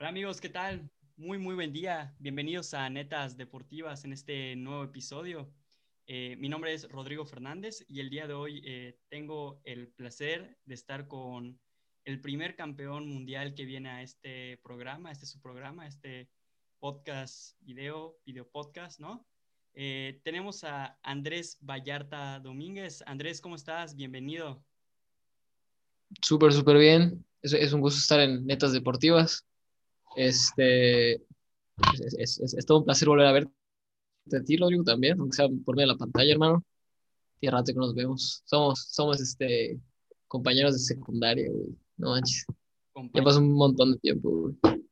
Hola amigos, ¿qué tal? Muy, muy buen día. Bienvenidos a Netas Deportivas en este nuevo episodio. Eh, mi nombre es Rodrigo Fernández y el día de hoy eh, tengo el placer de estar con el primer campeón mundial que viene a este programa, este es su programa, este podcast, video, video podcast, ¿no? Eh, tenemos a Andrés Vallarta Domínguez. Andrés, ¿cómo estás? Bienvenido. Súper, súper bien. Es, es, un gusto estar en Netas Deportivas. Este, es, es, es todo un placer volver a verte a ti, Rodrigo, también, aunque sea por medio de la pantalla, hermano. Tiene rato que nos vemos. Somos, somos este, compañeros de secundaria, güey. No manches. Ya pasó un montón de tiempo, güey.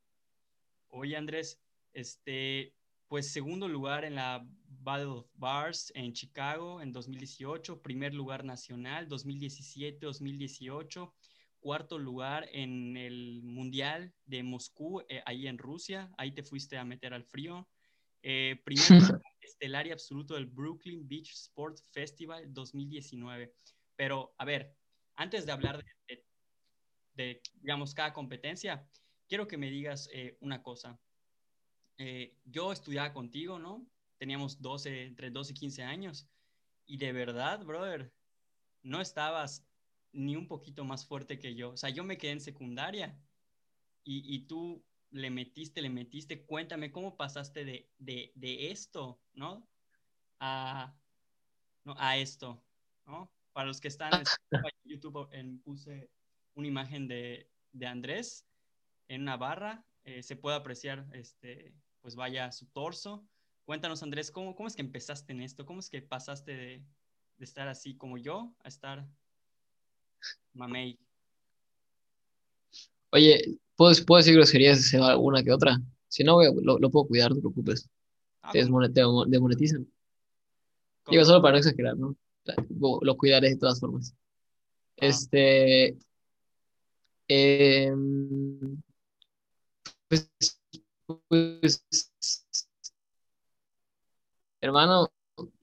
Oye, Andrés, este, pues segundo lugar en la Battle of Bars en Chicago en 2018, primer lugar nacional 2017-2018, cuarto lugar en el Mundial de Moscú, eh, ahí en Rusia, ahí te fuiste a meter al frío. Eh, primer estelar y absoluto del Brooklyn Beach Sport Festival 2019. Pero, a ver, antes de hablar de, de, de digamos, cada competencia, quiero que me digas eh, una cosa. Eh, yo estudiaba contigo, ¿no? Teníamos 12, entre 12 y 15 años. Y de verdad, brother, no estabas ni un poquito más fuerte que yo. O sea, yo me quedé en secundaria y, y tú le metiste, le metiste. Cuéntame cómo pasaste de, de, de esto, ¿no? A, ¿no? a esto, ¿no? Para los que están en YouTube, en, puse una imagen de, de Andrés en una barra. Eh, se puede apreciar este, pues vaya su torso. Cuéntanos, Andrés, ¿cómo, cómo es que empezaste en esto? ¿Cómo es que pasaste de, de estar así como yo a estar mamey? Oye, ¿puedo, ¿puedo decir groserías alguna que otra? Si no, lo, lo, puedo cuidar, no te preocupes. Ah, te, demonetizan. Digo, solo para no exagerar, ¿no? Lo cuidaré de todas formas. Ah. Este. Eh, pues pues, hermano,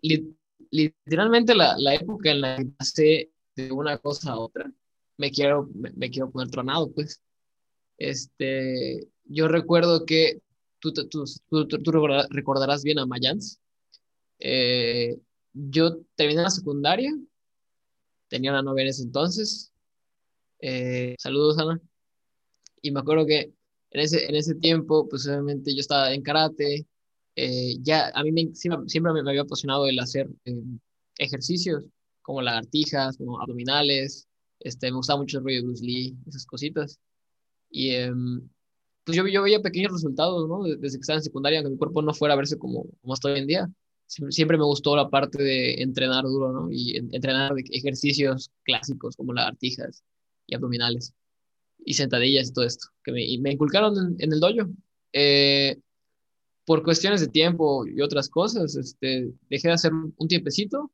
li literalmente la, la, época en la que pasé de una cosa a otra, me quiero, me, quiero poner tronado, pues. Este, yo recuerdo que tú, tú, tú, recordarás bien a Mayans. Eh, yo terminé la secundaria, tenía una novia en ese entonces. Eh, saludos, Ana. Y me acuerdo que en ese, en ese tiempo, pues obviamente yo estaba en karate, eh, ya a mí siempre, siempre, me, había apasionado el hacer eh, ejercicios como lagartijas, abdominales, este, me gustaba mucho el rollo de Bruce Lee, esas cositas. Y eh, pues yo, yo veía pequeños resultados, ¿no? Desde que estaba en secundaria, aunque mi cuerpo no fuera a verse como, como hasta hoy en día. Siempre me gustó la parte de entrenar duro, ¿no? Y entrenar ejercicios clásicos como lagartijas y abdominales y sentadillas y todo esto, que me, inculcaron en, en, el dojo. Eh, por cuestiones de tiempo y otras cosas, este, dejé de hacer un tiempecito.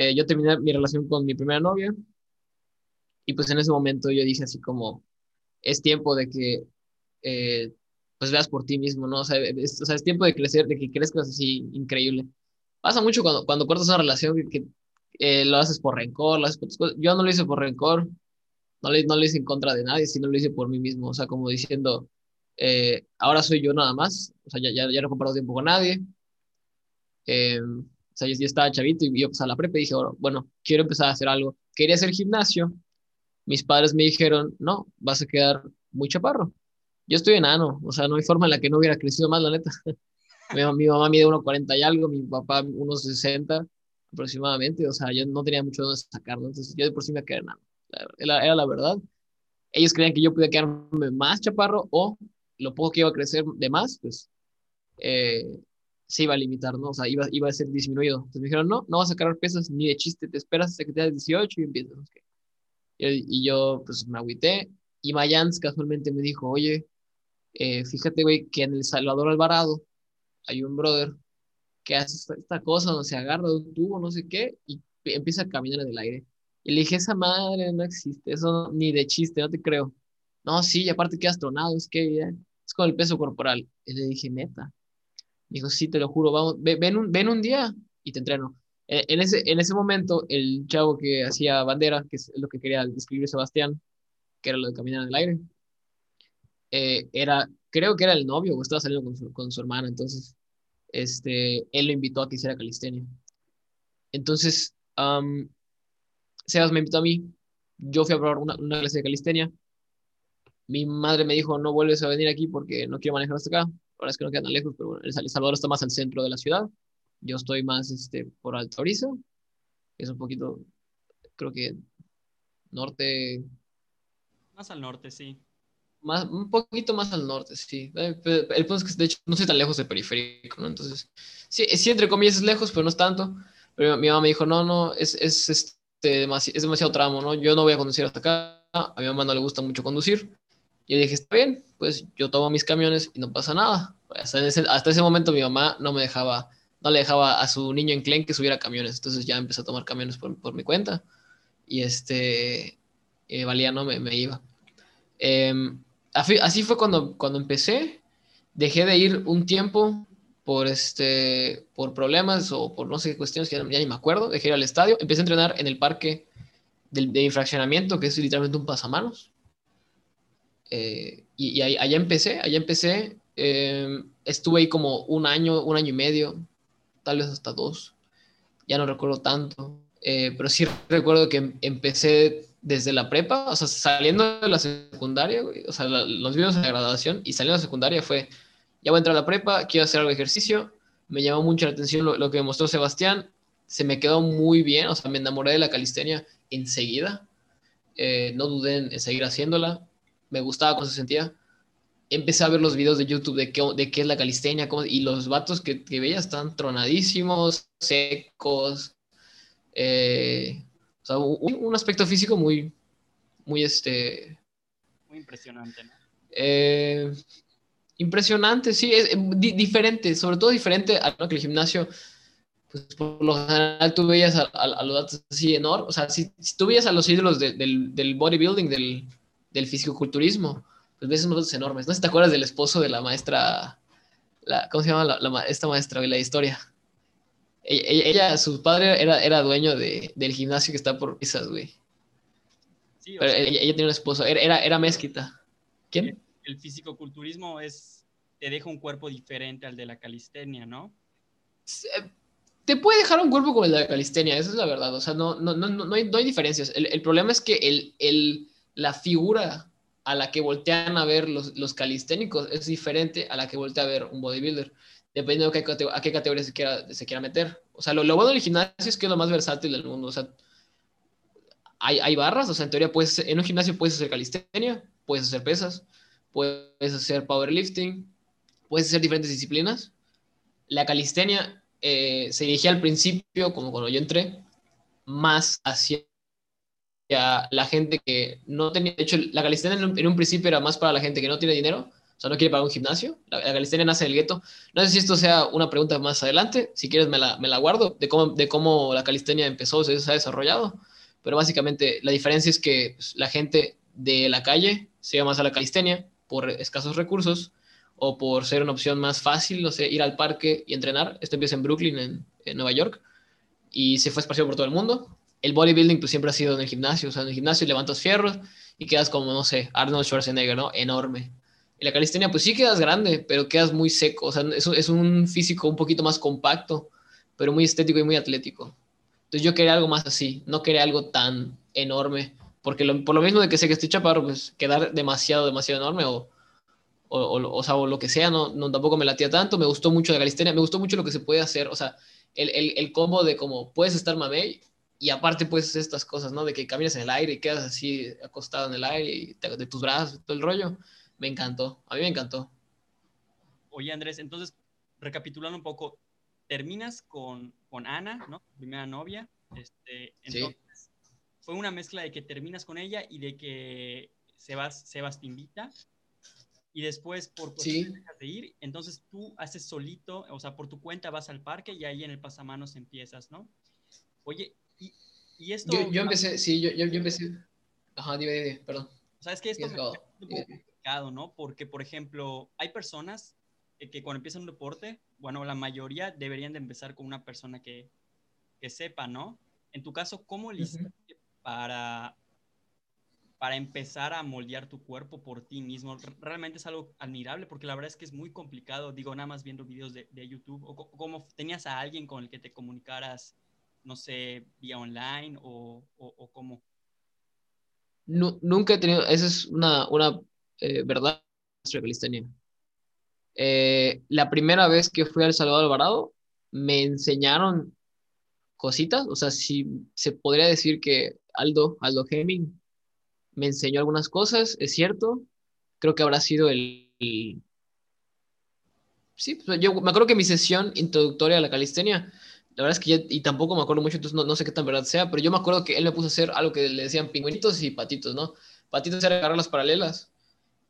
Eh, yo terminé mi relación con mi primera novia y pues en ese momento yo dije así como, es tiempo de que eh, pues veas por ti mismo, ¿no? O sea, es, o sea, es, tiempo de crecer, de que crezcas así increíble. Pasa mucho cuando, cuando cortas una relación que, que eh, lo haces por rencor, lo haces por yo no lo hice por rencor, no le, no le hice en contra de nadie, sino lo hice por mí mismo, o sea, como diciendo, eh, ahora soy yo nada más, o sea, ya, ya, ya no he comparado tiempo con nadie, o sea, yo, yo, estaba chavito y yo pues a la prepa y dije, bueno, quiero empezar a hacer algo, quería hacer gimnasio, mis padres me dijeron, no, vas a quedar muy chaparro, yo estoy enano, o sea, no hay forma en la que no hubiera crecido más, la neta. mi, mi mamá mide 1,40 y algo, mi papá unos 60 aproximadamente, o sea, yo no tenía mucho donde sacarlo, entonces yo de por sí me quedé enano era, era la verdad. Ellos creían que yo podía quedarme más chaparro o lo poco que iba a crecer de más, pues eh, se iba a limitar, ¿no? O sea, iba, iba a ser disminuido. Entonces me dijeron, no, no vas a cargar pesas ni de chiste, te esperas hasta que tengas 18 y empiezas. Y, y, yo, pues me agüité. Y Mayans casualmente me dijo, oye, eh, fíjate, güey, que en El Salvador Alvarado hay un brother que hace esta, esta cosa donde se agarra de un tubo, no sé qué, y empieza a caminar en el aire. Y le dije, esa madre no existe, eso ni de chiste, no te creo. No, sí, y aparte que astronado, es que ya, es con el peso corporal. Y le dije, neta. Dijo, sí, te lo juro, vamos, ven, un, ven un día y te entreno. En, en, ese, en ese momento, el chavo que hacía bandera, que es lo que quería describir Sebastián, que era lo de caminar en el aire, eh, era, creo que era el novio o estaba saliendo con su, con su hermana, entonces, este, él lo invitó a que hiciera calistenia. Entonces, Sebas me invitó a mí, yo fui a probar una, una clase de calistenia, mi madre me dijo, no vuelves a venir aquí porque no quiero manejar hasta acá. Ahora es que no quedan lejos, pero bueno, El Salvador está más al centro de la ciudad. Yo estoy más este, por Alta que es un poquito, creo que norte. Más al norte, sí. Más, un poquito más al norte, sí. Eh, el punto es que, de hecho, no estoy tan lejos de periférico, ¿no? Entonces, sí, sí, entre comillas es lejos, pero no es tanto. Pero mi mamá me dijo, no, no, es, es, este, es demasiado tramo, ¿no? Yo no voy a conducir hasta acá. A mi mamá no le gusta mucho conducir. Yo dije, está bien, pues yo tomo mis camiones y no pasa nada. Hasta ese, hasta ese momento mi mamá no me dejaba, no le dejaba a su niño en Clen que subiera camiones. Entonces ya empecé a tomar camiones por, por mi cuenta. Y este, eh, valía, no me, me iba. Em, así fue cuando, cuando empecé. Dejé de ir un tiempo por, este, por problemas o por no sé qué cuestiones que ya, ni me acuerdo. Dejé ir al estadio. Empecé a entrenar en el parque de infraccionamiento, que es literalmente un pasamanos. Eh, y, allá empecé, allá empecé. Em, estuve ahí como un año, un año y medio, tal vez hasta dos. Ya no recuerdo tanto. Eh, pero sí recuerdo que empecé desde la prepa, o sea, saliendo de la secundaria, o sea, los videos de la graduación y saliendo de la secundaria fue, ya voy a entrar a la prepa, quiero hacer algo de ejercicio. Me llamó mucho la atención lo, que mostró Sebastián, se me quedó muy bien, o sea, me enamoré de la calistenia enseguida. Eh, no dudé en seguir haciéndola me gustaba cómo se sentía. Empecé a ver los videos de YouTube de qué, de qué es la calistenia y los vatos que, que veía están tronadísimos, secos. Eh, o sea, un, aspecto físico muy, muy este... Muy impresionante, ¿no? Eh, impresionante, sí, es, diferente, sobre todo diferente a lo que el gimnasio, pues por lo general tú veías a, los datos así enormes, o sea, si, tú veías a los ídolos del, del bodybuilding, del, del fisicoculturismo, pues ves unos enormes. No sé si te acuerdas del esposo de la maestra, la, ¿cómo se llama la, esta maestra de la historia? E, ella, su padre era, era dueño de, del gimnasio que está por pisas, güey. Sí, Pero ella, tenía un esposo, era, era, era mezquita. ¿Quién? El, el fisicoculturismo es, te deja un cuerpo diferente al de la calistenia, ¿no? te puede dejar un cuerpo como el de la calistenia, esa es la verdad. O sea, no, no, no, no, hay, no hay diferencias. El, el problema es que el, el, la figura a la que voltean a ver los, los calisténicos es diferente a la que voltea a ver un bodybuilder, dependiendo de qué, a qué categoría se quiera, se quiera meter. O sea, lo, lo, bueno del gimnasio es que es lo más versátil del mundo. O sea, hay, hay barras, o sea, en teoría puedes, en un gimnasio puedes hacer calistenia, puedes hacer pesas, puedes hacer powerlifting, puedes hacer diferentes disciplinas. La calistenia eh, se dirigía al principio, como cuando yo entré, más hacia la gente que no tenía, de hecho, la calistenia en un, principio era más para la gente que no tiene dinero, o sea, no quiere pagar un gimnasio. La, calistenia nace del gueto. No sé si esto sea una pregunta más adelante, si quieres me la, me la guardo, de cómo, de cómo la calistenia empezó, se, ha desarrollado, pero básicamente la diferencia es que pues, la gente de la calle se va más a la calistenia por escasos recursos o por ser una opción más fácil, no sé, ir al parque y entrenar. Esto empieza en Brooklyn, en, en Nueva York, y se fue esparcido por todo el mundo el bodybuilding pues siempre ha sido en el gimnasio, o sea, en el gimnasio levantas fierros y quedas como, no sé, Arnold Schwarzenegger, ¿no? Enorme. Y la calistenia pues sí quedas grande, pero quedas muy seco, o sea, es, es un físico un poquito más compacto, pero muy estético y muy atlético. Entonces yo quería algo más así, no quería algo tan enorme, porque por lo mismo de que sé que estoy chaparro, pues quedar demasiado, demasiado enorme o, o, o, o, sea, o lo que sea, no, no, tampoco me latía tanto, me gustó mucho la calistenia, me gustó mucho lo que se puede hacer, o sea, el, el, el combo de como puedes estar mamey y aparte pues estas cosas, ¿no? De que caminas en el aire y quedas así acostado en el aire y de tus brazos, todo el rollo. Me encantó, a mí me encantó. Oye Andrés, entonces, recapitulando un poco, terminas con, con Ana, ¿no? Primera novia. Este, entonces, fue una mezcla de que terminas con ella y de que Sebas, Sebas te invita. Y después, por sí. de ir, entonces tú haces solito, o sea, por tu cuenta vas al parque y ahí en el pasamanos empiezas, ¿no? Oye, y, esto... Yo, empecé, sí, yo, yo, empecé... Ajá, dime, dime, perdón. O sea, es que esto es un poco complicado, ¿no? Porque, por ejemplo, hay personas que, cuando empiezan un deporte, bueno, la mayoría deberían de empezar con una persona que, que sepa, ¿no? En tu caso, ¿cómo le hiciste para, para empezar a moldear tu cuerpo por ti mismo. Realmente es algo admirable porque la verdad es que es muy complicado, digo, nada más viendo videos de, YouTube, o como tenías a alguien con el que te comunicaras, no sé, vía online o, o, cómo. nunca he tenido, esa es una, una eh, verdad calistenia. Eh, la primera vez que fui al Salvador Alvarado, me enseñaron cositas, o sea, si se podría decir que Aldo, Aldo Hemming, me enseñó algunas cosas, es cierto. Creo que habrá sido el... Sí, pues, yo me acuerdo que mi sesión introductoria a la calistenia, la verdad es que y tampoco me acuerdo mucho, entonces no, no, sé qué tan verdad sea, pero yo me acuerdo que él me puso a hacer algo que le decían pingüinitos y patitos, ¿no? Patitos era agarrar las paralelas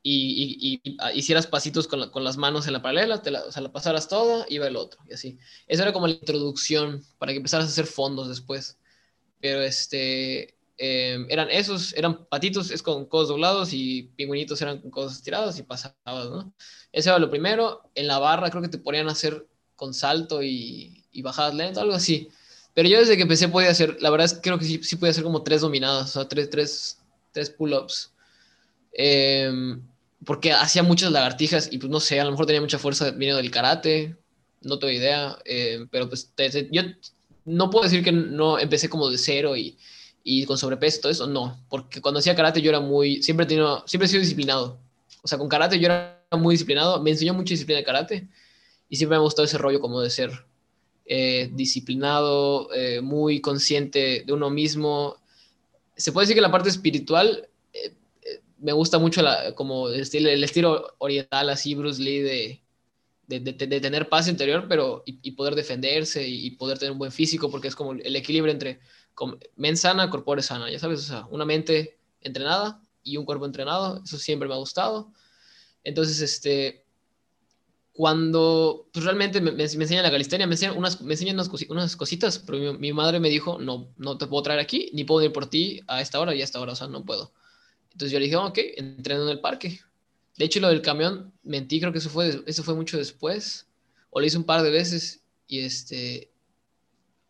y, y, hicieras pasitos con, con, las manos en la paralela, te la, o sea, la pasaras toda, iba el otro, y así. Eso era como la introducción para que empezaras a hacer fondos después. Pero este, Em, eran esos, eran patitos, es con codos doblados y pingüinitos eran con codos estirados y pasabas, ¿no? Ese era lo primero. En la barra creo que te ponían a hacer con salto y, y bajadas lentas, algo así. Pero yo desde que empecé podía hacer, la verdad es que creo que sí, sí podía hacer como tres dominadas, o sea, tres, tres, tres pull-ups. Em, porque hacía muchas lagartijas y pues no sé, a lo mejor tenía mucha fuerza viniendo del karate, no tengo idea, em, pero pues yo no puedo decir que no empecé como de cero y, y con sobrepeso, todo eso, no, porque cuando hacía karate yo era muy, siempre tenido, siempre he sido disciplinado. O sea, con karate yo era muy disciplinado, me enseñó mucha disciplina de karate y siempre me ha gustado ese rollo como de ser eh, disciplinado, eh, muy consciente de uno mismo. Se puede decir que la parte espiritual eh, me gusta mucho la, como el estilo, oriental, así Bruce Lee, de, de, tener paz interior, pero y, poder defenderse y, poder tener un buen físico, porque es como el equilibrio entre mente sana, corpore sana, ya sabes, o sea, una mente entrenada y un cuerpo entrenado, eso siempre me ha gustado. Entonces, este, cuando pues realmente me, me, enseñan la calistenia, me enseñan unas, me enseñan unas, cositas, pero mi, madre me dijo, no, no te puedo traer aquí, ni puedo ir por ti a esta hora y a esta hora, o sea, no puedo. Entonces yo le dije, ok, entreno en el parque. De hecho, lo del camión, mentí, creo que eso fue, eso fue mucho después, o lo hice un par de veces, y este,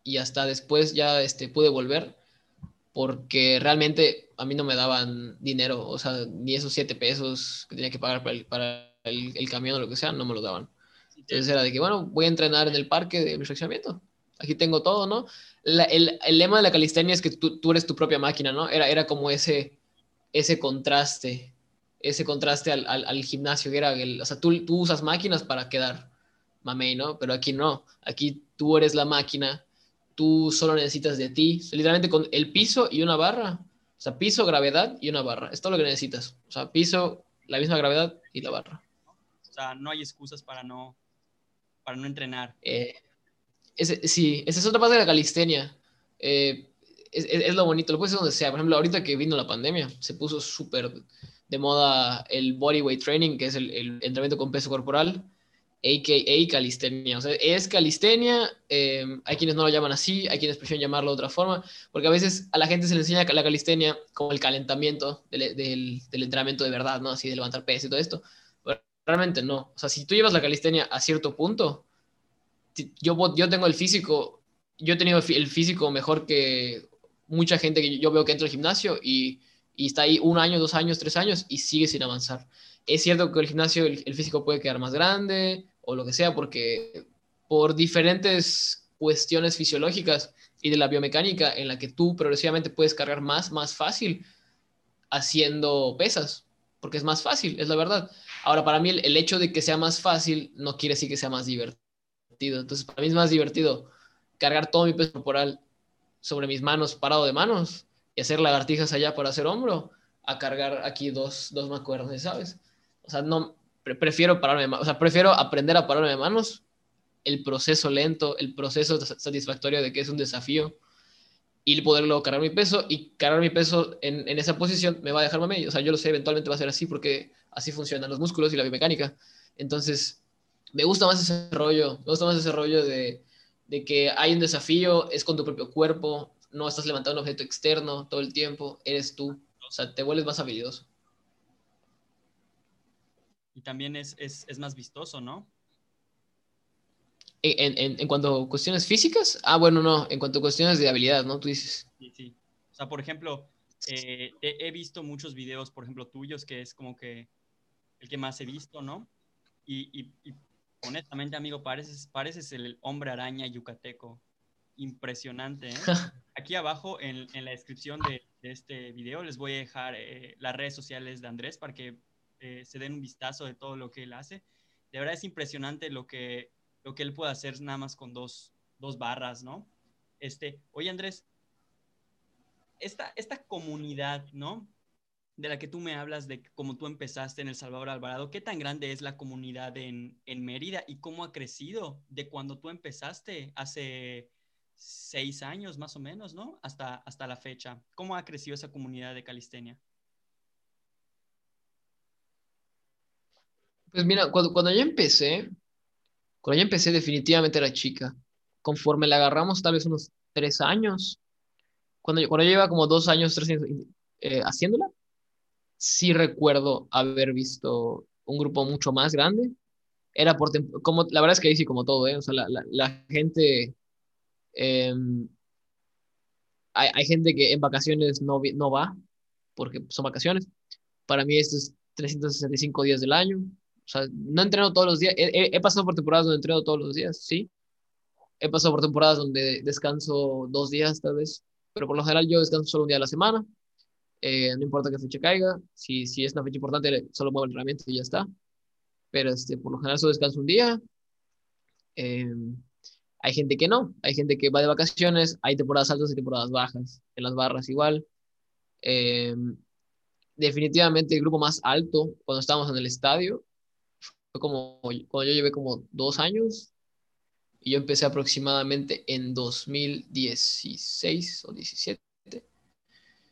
y hasta después ya este, pude volver porque realmente a mí no me daban dinero, o sea, ni esos siete pesos que tenía que pagar para el, para el, camión o lo que sea, no me lo daban. Entonces era de que, bueno, voy a entrenar en el parque de mi fraccionamiento. Aquí tengo todo, ¿no? el, el, lema de la calistenia es que tú, tú, eres tu propia máquina, ¿no? Era, era como ese, ese contraste, ese contraste al, al, al gimnasio, que era, el, o sea, tú, tú usas máquinas para quedar mamey, ¿no? Pero aquí no, aquí tú eres la máquina tú solo necesitas de ti, literalmente con el piso y una barra. O sea, piso, gravedad y una barra. Es todo lo que necesitas. O sea, piso, la misma gravedad y la barra. No hay excusas para no, para no entrenar. Eh, sí, esa es otra parte de la calistenia. Eh, es, lo bonito, lo puedes hacer donde sea. Por ejemplo, ahorita que vino la pandemia, se puso súper de moda el bodyweight training, que es el, entrenamiento con peso corporal a.k.a. calistenia. O sea, es calistenia, eh, hay quienes no lo llaman así, hay quienes prefieren llamarlo de otra forma, porque a veces a la gente se le enseña la calistenia como el calentamiento del, del, entrenamiento de verdad, ¿no? Así de levantar peso y todo esto. Realmente no. O sea, si tú llevas la calistenia a cierto punto, yo, yo tengo el físico, yo he tenido el físico mejor que mucha gente que yo veo que entra al gimnasio y, y está ahí un año, dos años, tres años y sigue sin avanzar es cierto que el gimnasio, el, físico puede quedar más grande o lo que sea, porque por diferentes cuestiones fisiológicas y de la biomecánica en la que tú progresivamente puedes cargar más, más fácil haciendo pesas, porque es más fácil, es la verdad. Ahora, para mí el, hecho de que sea más fácil no quiere decir que sea más divertido. Entonces, para mí es más divertido cargar todo mi peso corporal sobre mis manos, parado de manos, y hacer lagartijas allá para hacer hombro, a cargar aquí dos, dos macuernos, ¿sabes? O sea, no, prefiero pararme, o sea, prefiero aprender a pararme de manos, el proceso lento, el proceso satisfactorio de que es un desafío y poderlo cargar mi peso y cargar mi peso en, en esa posición me va a dejar mamey. O sea, yo lo sé, eventualmente va a ser así porque así funcionan los músculos y la biomecánica. Entonces, me gusta más ese rollo, me gusta más ese rollo de, de que hay un desafío, es con tu propio cuerpo, no estás levantando un objeto externo todo el tiempo, eres tú. O sea, te vuelves más habilidoso y también es, más vistoso, ¿no? En, cuanto a cuestiones físicas, ah, bueno, no, en cuanto a cuestiones de habilidad, ¿no? Tú dices. Sí, sí. O sea, por ejemplo, eh, he visto muchos videos, por ejemplo, tuyos, que es como que el que más he visto, ¿no? Y, honestamente, amigo, pareces, pareces el hombre araña yucateco. Impresionante, ¿eh? Aquí abajo en, en la descripción de, este video les voy a dejar eh, las redes sociales de Andrés para que eh, se den un vistazo de todo lo que él hace. De verdad es impresionante lo que, lo que él puede hacer nada más con dos, dos barras, ¿no? Este, oye Andrés, esta, esta comunidad, ¿no? De la que tú me hablas, de cómo tú empezaste en El Salvador Alvarado, ¿qué tan grande es la comunidad en, en Mérida y cómo ha crecido de cuando tú empezaste hace seis años más o menos, ¿no? Hasta, hasta la fecha. ¿Cómo ha crecido esa comunidad de calistenia? Pues mira, cuando, cuando yo empecé, cuando yo empecé definitivamente era chica. Conforme la agarramos tal vez unos tres años, cuando yo, cuando lleva como dos años, tres años eh, haciéndola, sí recuerdo haber visto un grupo mucho más grande. Era por como la verdad es que ahí sí como todo, ¿eh? O sea, la, la, gente em, hay, hay, gente que en vacaciones no, no va porque son vacaciones. Para mí esto es 365 días del año. Sea, no entreno todos los días. He, he, pasado por temporadas donde entreno todos los días, sí. He pasado por temporadas donde descanso dos días, tal vez. Pero por lo general yo descanso solo un día a la semana. Eh, no importa qué fecha caiga. Si, si es una fecha importante, solo muevo el entrenamiento y ya está. Pero este, por lo general solo descanso un día. Eh, hay gente que no. Hay gente que va de vacaciones. Hay temporadas altas y temporadas bajas. En las barras igual. Eh, definitivamente el grupo más alto cuando estábamos en el estadio fue como cuando yo llevé como dos años y yo empecé aproximadamente en 2016 o 17.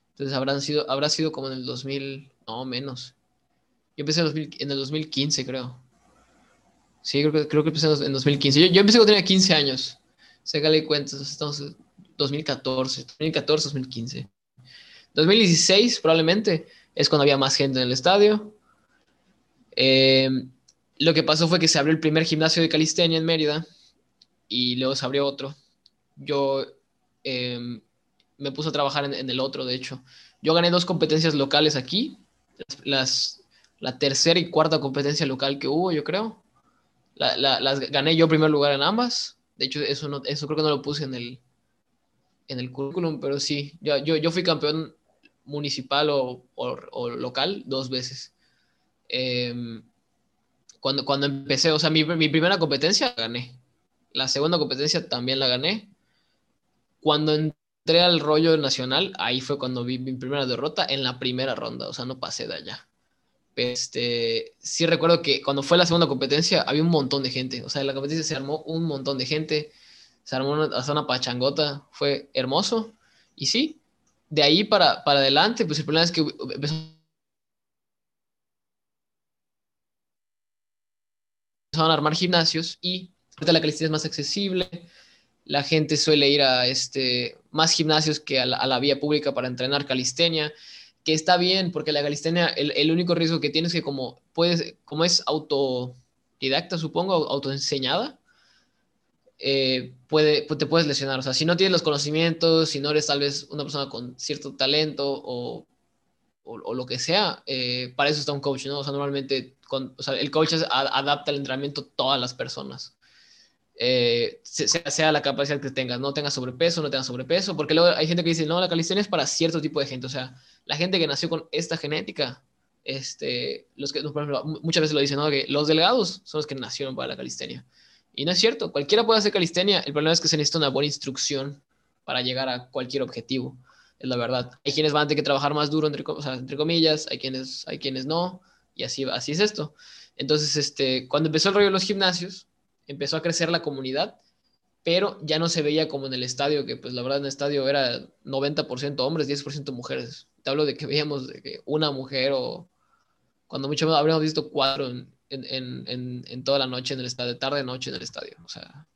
Entonces habrán sido, habrá sido como en el 2000, no menos. Yo empecé en, el 2015, creo. Sí, creo que, creo que empecé en 2015. Yo, yo empecé cuando tenía 15 años. Sácale cuentas, estamos en 2014, 2014, 2015. 2016 probablemente es cuando había más gente en el estadio. Eh, lo que pasó fue que se abrió el primer gimnasio de calistenia en Mérida y luego se abrió otro. Yo em, me puse a trabajar en, el otro, de hecho. Yo gané dos competencias locales aquí, las, la tercera y cuarta competencia local que hubo, yo creo. las gané yo primer lugar en ambas. De hecho, eso, no, eso creo que no lo puse en el, en el currículum, pero sí, yo, yo, yo fui campeón municipal o, o, local dos veces. Eh, cuando, cuando empecé, o sea, mi, mi primera competencia la gané. La segunda competencia también la gané. Cuando entré al rollo nacional, ahí fue cuando vi mi primera derrota en la primera ronda, o sea, no pasé de allá. Este, sí recuerdo que cuando fue la segunda competencia había un montón de gente, o sea, en la competencia se armó un montón de gente, se armó una, hasta una pachangota, fue hermoso. Y sí, de ahí para, para adelante, pues el problema es que empezó a armar gimnasios y ahorita la calistenia es más accesible, la gente suele ir a este, más gimnasios que a la, vía pública para entrenar calistenia, que está bien, porque la calistenia, el, único riesgo que tiene es que como, puedes, como es autodidacta, supongo, autoenseñada, eh, puede, te puedes lesionar. O sea, si no tienes los conocimientos, si no eres tal vez una persona con cierto talento o, o, lo que sea, eh, para eso está un coach, ¿no? O sea, normalmente o sea, el coach adapta el entrenamiento a todas las personas. Eh, sea, sea, la capacidad que tengas, no tengas sobrepeso, no tengas sobrepeso, porque luego hay gente que dice, no, la calistenia es para cierto tipo de gente, o sea, la gente que nació con esta genética, este, los que, por ejemplo, muchas veces lo dicen, ¿no? que los delgados son los que nacieron para la calistenia. Y no es cierto, cualquiera puede hacer calistenia, el problema es que se necesita una buena instrucción para llegar a cualquier objetivo, es la verdad. Hay quienes van a tener que trabajar más duro, entre, comillas, hay quienes, hay quienes no, y así, así es esto. Entonces, este, cuando empezó el rollo de los gimnasios, empezó a crecer la comunidad, pero ya no se veía como en el estadio, que pues la verdad en el estadio era 90% hombres, 10% mujeres. Te hablo de que veíamos que una mujer o cuando mucho habríamos visto cuatro en, en, en, en, toda la noche en el estadio, tarde noche en el estadio. O sea,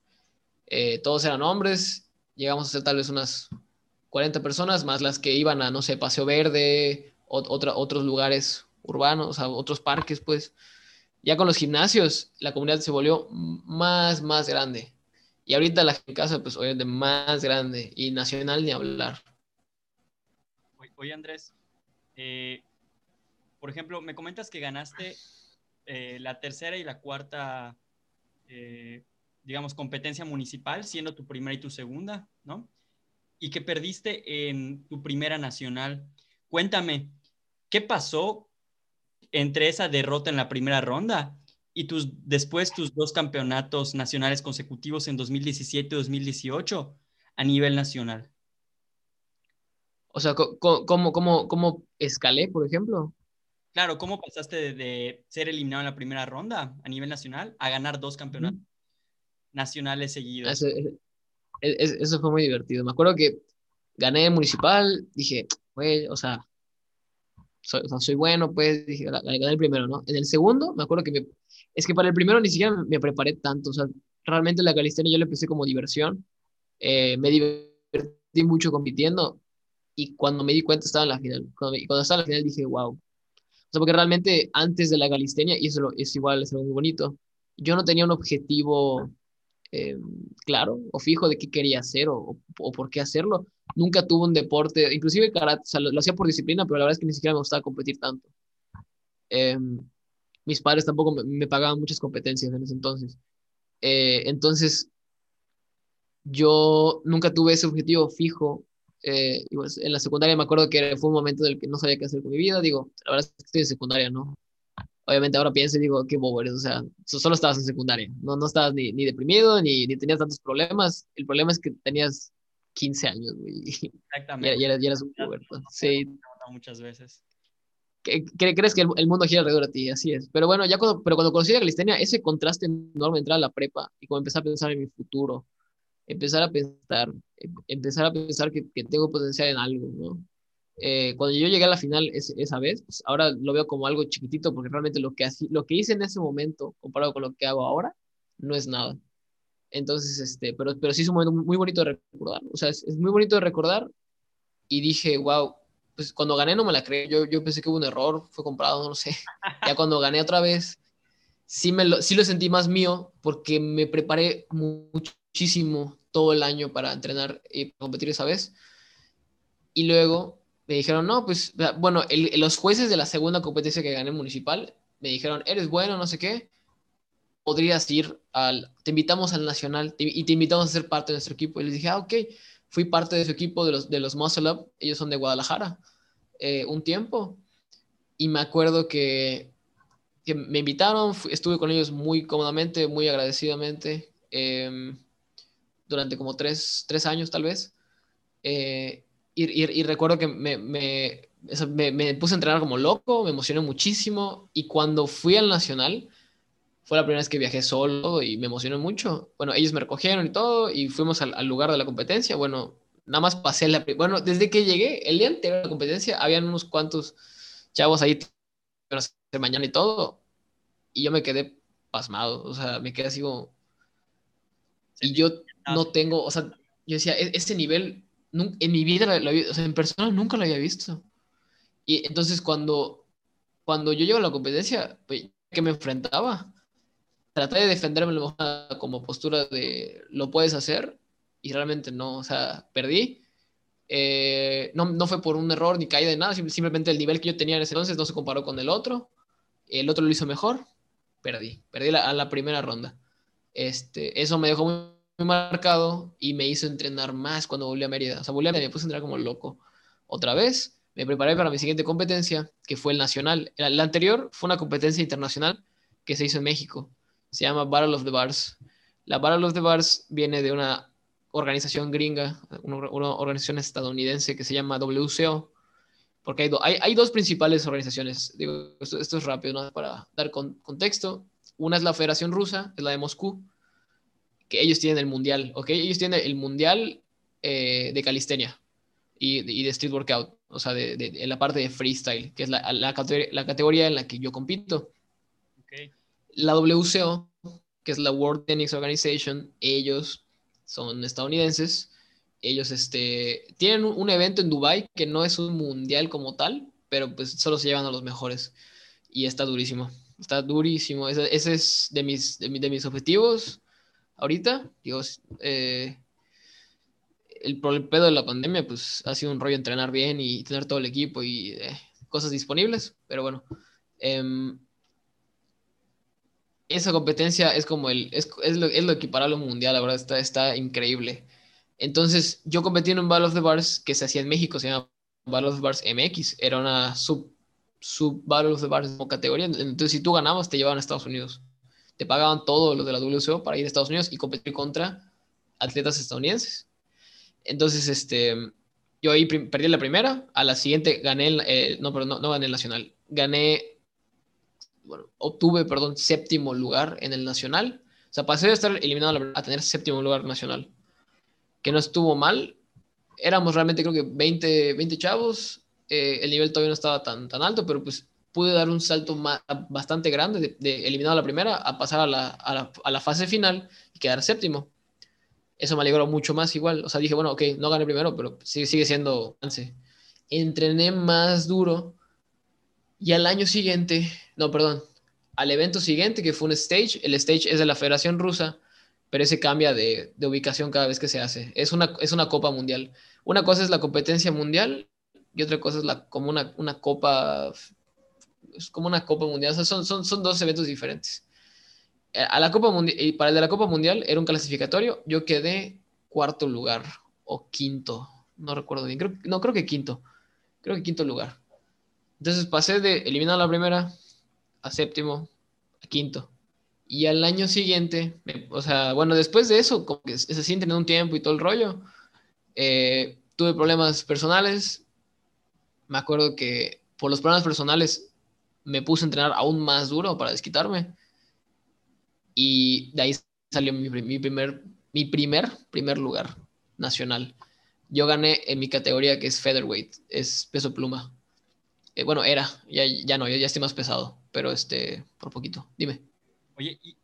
eh, todos eran hombres, llegamos a ser tal vez unas 40 personas, más las que iban a, no sé, Paseo Verde, otra, otros lugares urbanos, a otros parques, pues. Ya con los gimnasios, la comunidad se volvió más, más grande. Y ahorita la casa, pues, obviamente, más grande. Y nacional ni hablar. Oye, Andrés, eh, por ejemplo, me comentas que ganaste eh, la tercera y la cuarta, eh, digamos, competencia municipal, siendo tu primera y tu segunda, ¿no? Y que perdiste en tu primera nacional. Cuéntame, ¿qué pasó entre esa derrota en la primera ronda y tus, después tus dos campeonatos nacionales consecutivos en 2017 y 2018 a nivel nacional? O sea, ¿cómo, cómo, cómo escalé, por ejemplo? Claro, ¿cómo pasaste de, ser eliminado en la primera ronda a nivel nacional a ganar dos campeonatos nacionales seguidos? Eso, fue muy divertido. Me acuerdo que gané municipal, dije, güey, o sea, soy, soy, bueno, pues, dije, gané el primero, ¿no? En el segundo, me acuerdo que me, es que para el primero ni siquiera me, preparé tanto, o sea, realmente la calistenia yo le empecé como diversión, eh, me divertí mucho compitiendo y cuando me di cuenta estaba en la final. Cuando, cuando estaba en la final dije, wow, sea, porque realmente antes de la galistenia, y eso es igual, es algo muy bonito, yo no tenía un objetivo eh, claro o fijo de qué quería hacer o, o, por qué hacerlo. Nunca tuve un deporte, inclusive karate, o sea, lo, hacía por disciplina, pero la verdad es que ni siquiera me gustaba competir tanto. Eh, mis padres tampoco me, pagaban muchas competencias en ese entonces. Eh, entonces, yo nunca tuve ese objetivo fijo eh, en la secundaria me acuerdo que fue un momento en el que no sabía qué hacer con mi vida. Digo, la verdad es que estoy en secundaria, ¿no? Obviamente ahora pienso y digo, qué bobo eres. O sea, solo estabas en secundaria. No, no estabas ni, ni deprimido, ni, ni tenías tantos problemas. El problema es que tenías 15 años, güey. Exactamente. Y, eras, eras, un puberto. Sí. Muchas veces. ¿Crees que el, mundo gira alrededor de ti? Así es. Pero bueno, ya cuando, pero cuando conocí la calistenia, ese contraste enorme entrar a la prepa y como empecé a pensar en mi futuro, empezar a pensar, em, empezar a pensar que, que tengo potencial en algo, ¿no? Eh, cuando yo llegué a la final esa vez, pues ahora lo veo como algo chiquitito porque realmente lo que, lo que hice en ese momento comparado con lo que hago ahora no es nada. Entonces, este, pero, pero sí es un momento muy bonito de recordar. O sea, es, es muy bonito de recordar y dije, wow, pues cuando gané no me la creí. Yo, yo pensé que hubo un error, fue comprado, no sé. Ya cuando gané otra vez, sí, me lo, sí lo sentí más mío porque me preparé muchísimo todo el año para entrenar y competir esa vez. Y luego me dijeron, no, pues, bueno, los jueces de la segunda competencia que gané municipal me dijeron, eres bueno, no sé qué, podrías ir al, te invitamos al nacional y te invitamos a ser parte de nuestro equipo. Y les dije, ah, ok, fui parte de su equipo de los, de los Muscle Up, ellos son de Guadalajara, eh, un tiempo. Y me acuerdo que, que me invitaron, estuve con ellos muy cómodamente, muy agradecidamente. Eh, durante como tres, tres años tal vez. Eh, y, y, recuerdo que me, me, me, puse a entrenar como loco, me emocioné muchísimo y cuando fui al Nacional, fue la primera vez que viajé solo y me emocioné mucho. Bueno, ellos me recogieron y todo y fuimos al, al lugar de la competencia. Bueno, nada más pasé la... Bueno, desde que llegué, el día anterior de la competencia, habían unos cuantos chavos ahí hacer mañana y todo. Y yo me quedé pasmado, o sea, me quedé así como... Y yo no tengo, o sea, yo decía, e-, este nivel en mi vida, o sea, en persona nunca lo había visto. Y entonces cuando, cuando yo llego a la competencia, pues, que me enfrentaba, traté de defenderme como postura de lo puedes hacer y realmente no, o sea, perdí. Eh, no, no, fue por un error ni caída de nada, simplemente el nivel que yo tenía en ese entonces no se comparó con el otro. El otro lo hizo mejor, perdí, perdí la, a la primera ronda. Este, eso me dejó muy marcado y me hizo entrenar más cuando volví a Mérida. O sea, volví a Mérida, me puse a entrenar como loco. Otra vez, me preparé para mi siguiente competencia, que fue el nacional. La, anterior fue una competencia internacional que se hizo en México. Se llama Battle of the Bars. La Battle of the Bars viene de una organización gringa, una, organización estadounidense que se llama WCO, porque hay, dos principales organizaciones. Digo, esto, es rápido, ¿no? Para dar contexto. Una es la Federación Rusa, es la de Moscú, que ellos tienen el mundial, ¿ok? Ellos tienen el mundial eh, de calistenia y, de street workout, o sea, de, la parte de freestyle, que es la, la, categoría en la que yo compito. Okay. La WCO, que es la World Tennis Organization, ellos son estadounidenses. Ellos este, tienen un, evento en Dubai que no es un mundial como tal, pero pues solo se llevan a los mejores. Y está durísimo. Está durísimo. Ese, ese es de mis, de, de mis objetivos ahorita, digo, eh, el, pedo de la pandemia, pues ha sido un rollo entrenar bien y tener todo el equipo y eh, cosas disponibles, pero bueno. Em, esa competencia es como el, es, lo, es lo equiparable un mundial, la verdad, está, está increíble. Entonces, yo competí en un Battle of the Bars que se hacía en México, se llama Battle of the Bars MX, era una sub, sub Battle of the Bars como categoría, entonces si tú ganabas te llevaban a Estados Unidos, te pagaban todo lo de la WCO para ir a Estados Unidos y competir contra atletas estadounidenses. Entonces, este, yo ahí perdí la primera, a la siguiente gané, el, eh, no, pero no, gané el nacional, gané bueno, obtuve, perdón, séptimo lugar en el nacional. O sea, pasé de estar eliminado a tener séptimo lugar nacional. Que no estuvo mal. Éramos realmente, creo que 20, 20 chavos. Eh, el nivel todavía no estaba tan, tan alto, pero pues pude dar un salto bastante grande de, eliminado a la primera a pasar a la, a, la, a la, fase final y quedar séptimo. Eso me alegró mucho más igual. O sea, dije, bueno, ok, no gané primero, pero sigue, sigue siendo. Entrené más duro y al año siguiente, no, perdón, al evento siguiente, que fue un stage, el stage es de la Federación Rusa, pero ese cambia de, de ubicación cada vez que se hace. Es una, es una copa mundial. Una cosa es la competencia mundial y otra cosa es la, como una, una copa, es como una copa mundial. O sea, son, son, son dos eventos diferentes. A la Copa Mundial, y para el de la Copa Mundial era un clasificatorio, yo quedé cuarto lugar o quinto, no recuerdo bien, creo, no creo que quinto, creo que quinto lugar. Entonces pasé de eliminar la primera a séptimo, a quinto. Y al año siguiente, o sea, bueno, después de eso, como que se sienten en un tiempo y todo el rollo, eh, tuve problemas personales. Me acuerdo que por los problemas personales me puse a entrenar aún más duro para desquitarme. Y de ahí salió mi, mi primer, mi primer, primer lugar nacional. Yo gané en mi categoría que es featherweight, es peso pluma. Eh, bueno, era, ya, ya no, ya, ya, estoy más pesado, pero este, por poquito. Dime. Oye, y,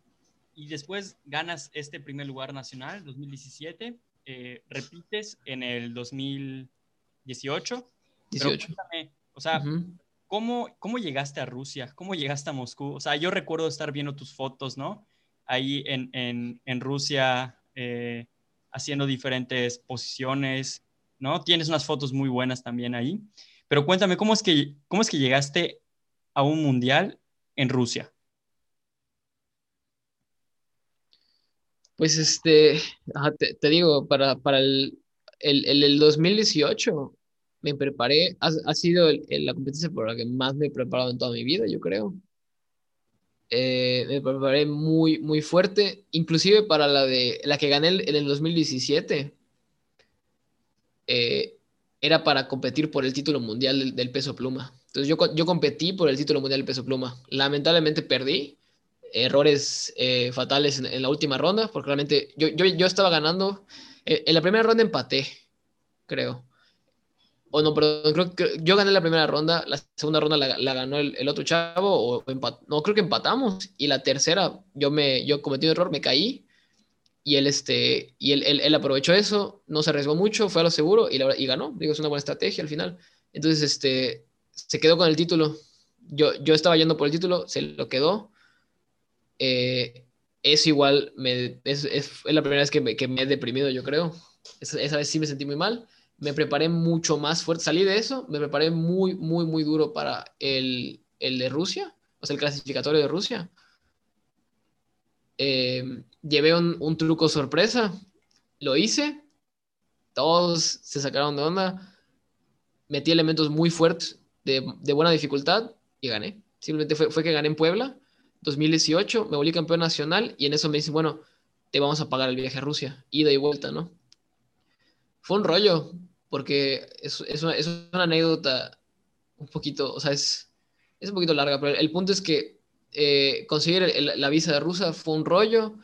y después ganas este primer lugar nacional, 2017, eh, repites en el 2018. 18. Cuéntame, o sea, uh -huh. ¿Cómo, ¿cómo llegaste a Rusia? ¿Cómo llegaste a Moscú? O sea, yo recuerdo estar viendo tus fotos, ¿no? Ahí en, en, en Rusia, eh, haciendo diferentes posiciones, ¿no? Tienes unas fotos muy buenas también ahí. Pero cuéntame, ¿cómo es que, cómo es que llegaste a un mundial en Rusia? Pues este, te, te digo, para, para el, el, el, el, 2018 me preparé, ha, ha sido el, la competencia por la que más me he preparado en toda mi vida, yo creo. Eh, me preparé muy, muy fuerte, inclusive para la de la que gané en el 2017. Eh, era para competir por el título mundial del, del, peso pluma. Entonces yo, yo competí por el título mundial del peso pluma. Lamentablemente perdí, errores eh, fatales en, en, la última ronda, porque realmente yo, yo, yo estaba ganando. Eh, en la primera ronda empaté, creo. O no, perdón, creo que yo gané la primera ronda, la segunda ronda la, ganó el, otro chavo, o no, creo que empatamos. Y la tercera, yo, me, yo cometí un error, me caí y él, este, y él, él, aprovechó eso, no se arriesgó mucho, fue a lo seguro y, ganó. Digo, es una buena estrategia al final. Entonces, este, se quedó con el título. Yo, yo estaba yendo por el título, se lo quedó. Eh, es igual, me, es, es, es, la primera vez que me, que me he deprimido, yo creo. Esa, esa, vez sí me sentí muy mal. Me preparé mucho más fuerte. Salí de eso, me preparé muy, muy, muy duro para el, el de Rusia, o sea, el clasificatorio de Rusia eh, llevé un, un, truco sorpresa, lo hice, todos se sacaron de onda, metí elementos muy fuertes de, de buena dificultad y gané. Simplemente fue, fue, que gané en Puebla, 2018, me volví campeón nacional y en eso me dicen, bueno, te vamos a pagar el viaje a Rusia, ida y vuelta, ¿no? Fue un rollo, porque es, es, una, es una anécdota un poquito, o sea, es, es un poquito larga, pero el punto es que eh, conseguir el, la visa de rusa fue un rollo.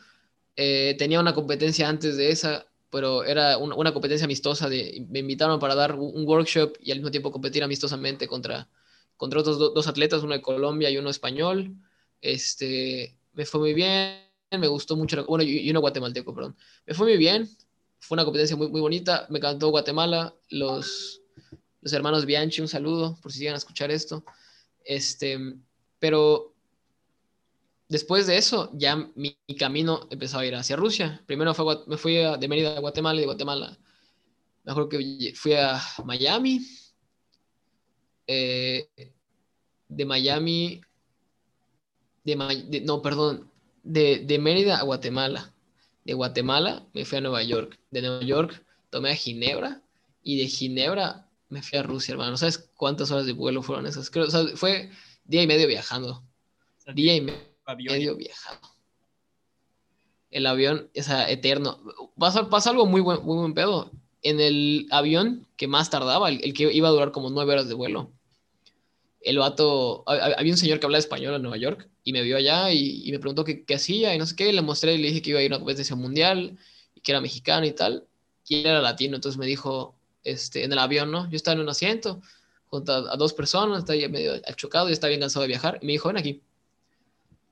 Eh, tenía una competencia antes de esa, pero era una, una, competencia amistosa. De, me invitaron para dar un workshop y al mismo tiempo competir amistosamente contra, contra otros do, dos atletas, uno de Colombia y uno español. Este, me fue muy bien, me gustó mucho, bueno, y uno guatemalteco, perdón. Me fue muy bien, fue una competencia muy, muy bonita, me encantó Guatemala, los, los hermanos Bianchi, un saludo por si llegan a escuchar esto. Este, pero después de eso, ya mi, mi, camino empezó a ir hacia Rusia. Primero fue, me fui de Mérida a Guatemala y de Guatemala Me acuerdo que fui a Miami. Eh, de Miami. De, no, perdón. De, de Mérida a Guatemala. De Guatemala me fui a Nueva York. De Nueva York tomé a Ginebra. Y de Ginebra me fui a Rusia, hermano. ¿Sabes cuántas horas de vuelo fueron esas? Creo, o sea, fue día y medio viajando. día y medio viajando. El avión, es eterno. Pasa, pasa algo muy buen, muy buen pedo. En el avión que más tardaba, el, que iba a durar como nueve horas de vuelo, el vato, había un señor que hablaba español en Nueva York y me vio allá y, me preguntó qué, hacía y no sé qué, le mostré y le dije que iba a ir a una competición mundial y que era mexicano y tal, y él era latino, entonces me dijo, este, en el avión, ¿no? Yo estaba en un asiento junto a, dos personas, estaba medio chocado y estaba bien cansado de viajar. Y me dijo, ven aquí.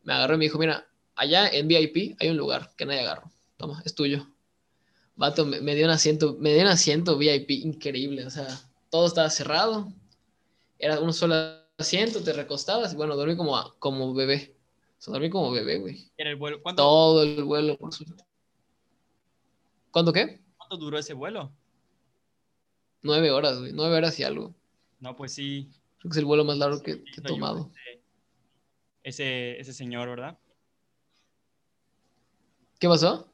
Me agarró y me dijo, mira, allá en VIP hay un lugar que nadie agarro. Toma, es tuyo. Vato, me, dio un asiento, me dio un asiento VIP increíble. O sea, todo estaba cerrado. Era un solo asiento, te recostabas y bueno, dormí como, como bebé. O sea, dormí como bebé, güey. ¿En el vuelo? Todo el vuelo, por supuesto. ¿Cuánto qué? ¿Cuánto duró ese vuelo? Nueve horas, güey. Nueve horas y algo. No, pues sí. Creo que es el vuelo más largo que, he tomado. Ese, ese señor, ¿verdad? ¿Qué pasó?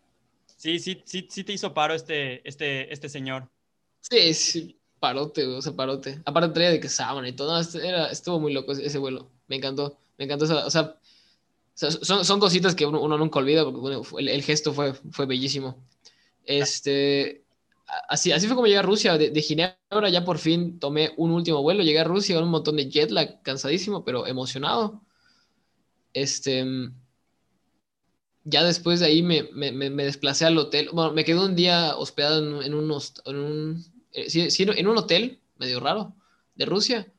Sí, sí, sí, sí te hizo paro este, este, este señor. Sí, sí, parote, o sea, parote. Aparte traía de que sábana y todo, era, estuvo muy loco ese, vuelo. Me encantó, me encantó. o sea, son, son, cositas que uno, nunca olvida, porque el, gesto fue, fue bellísimo. Este, así, así fue como llegué a Rusia. De, de, Ginebra ya por fin tomé un último vuelo. Llegué a Rusia con un montón de jet lag, cansadísimo, pero emocionado. Este, ya después de ahí me, me, me desplacé al hotel. Bueno, me quedé un día hospedado en, en, unos, en, un, eh, sí, en un hotel medio raro de Rusia.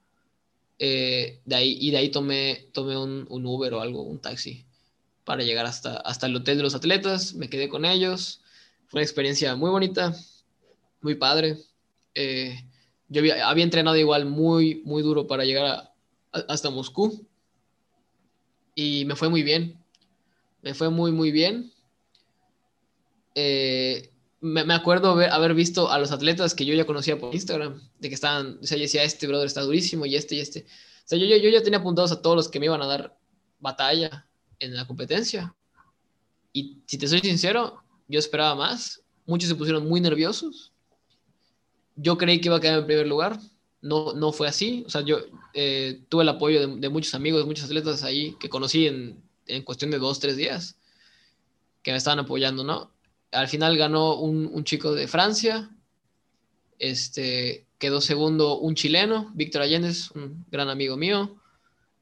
Eh, de ahí, y de ahí tomé, tomé un, un, Uber o algo, un taxi, para llegar hasta, hasta el hotel de los atletas. Me quedé con ellos. Fue una experiencia muy bonita muy padre. Eh, yo había, entrenado igual muy, muy duro para llegar hasta Moscú y me fue muy bien. Me fue muy, muy bien. Eh, me, acuerdo haber, visto a los atletas que yo ya conocía por Instagram, de que estaban, o sea, yo decía, este brother está durísimo y este y este. O sea, yo, yo ya tenía apuntados a todos los que me iban a dar batalla en la competencia. Y si te soy sincero, yo esperaba más. Muchos se pusieron muy nerviosos yo creí que iba a quedar en primer lugar, no, no fue así. O sea, yo eh, tuve el apoyo de, muchos amigos, muchos atletas ahí que conocí en, en, cuestión de dos, tres días, que me estaban apoyando, ¿no? Al final ganó un, chico de Francia, este, quedó segundo un chileno, Víctor Allende, un gran amigo mío.